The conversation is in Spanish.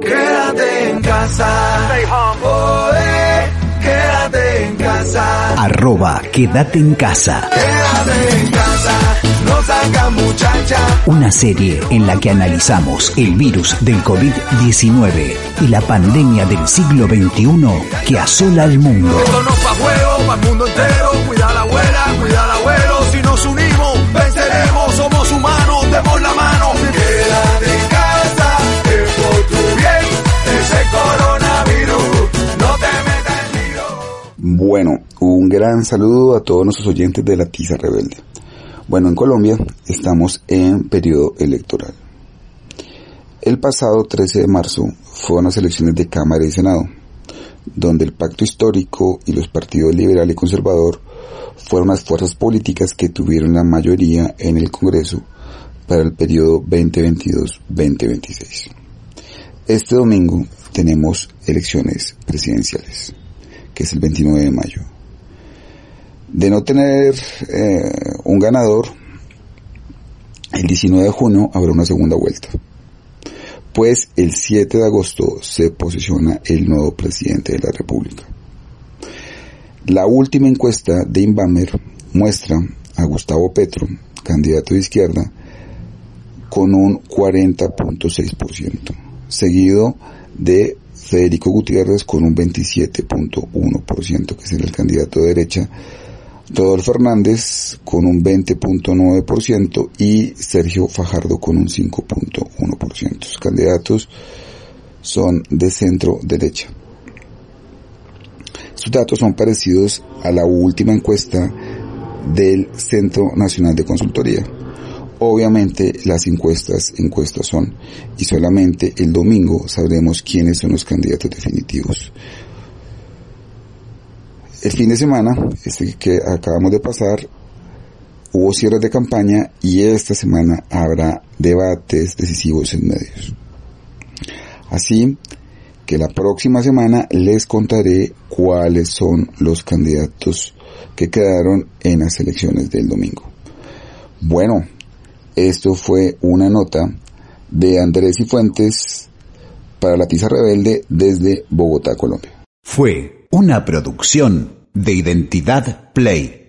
Quédate en casa. Oh, eh, quédate en casa. Arroba Quédate en casa. Quédate en casa. No saca muchacha. Una serie en la que analizamos el virus del COVID-19 y la pandemia del siglo XXI que asola al mundo. Esto no es pa' juego, pa' el mundo entero. Bueno, un gran saludo a todos nuestros oyentes de la Tiza Rebelde. Bueno, en Colombia estamos en periodo electoral. El pasado 13 de marzo fueron las elecciones de Cámara y Senado, donde el pacto histórico y los partidos liberal y conservador fueron las fuerzas políticas que tuvieron la mayoría en el Congreso para el periodo 2022-2026. Este domingo tenemos elecciones presidenciales, que es el 29 de mayo. De no tener eh, un ganador, el 19 de junio habrá una segunda vuelta. Pues el 7 de agosto se posiciona el nuevo presidente de la República. La última encuesta de Inbamer muestra a Gustavo Petro, candidato de izquierda, con un 40.6%, seguido de Federico Gutiérrez con un 27.1%, que es el candidato de derecha, Rodolfo Hernández con un 20.9% y Sergio Fajardo con un 5.1%. Los candidatos son de centro derecha. Sus datos son parecidos a la última encuesta del Centro Nacional de Consultoría. Obviamente las encuestas, encuestas son, y solamente el domingo sabremos quiénes son los candidatos definitivos. El fin de semana, este que acabamos de pasar, hubo cierres de campaña y esta semana habrá debates decisivos en medios. Así que la próxima semana les contaré cuáles son los candidatos que quedaron en las elecciones del domingo. Bueno, esto fue una nota de Andrés y Fuentes para la Tiza Rebelde desde Bogotá, Colombia. Fue una producción de Identidad Play.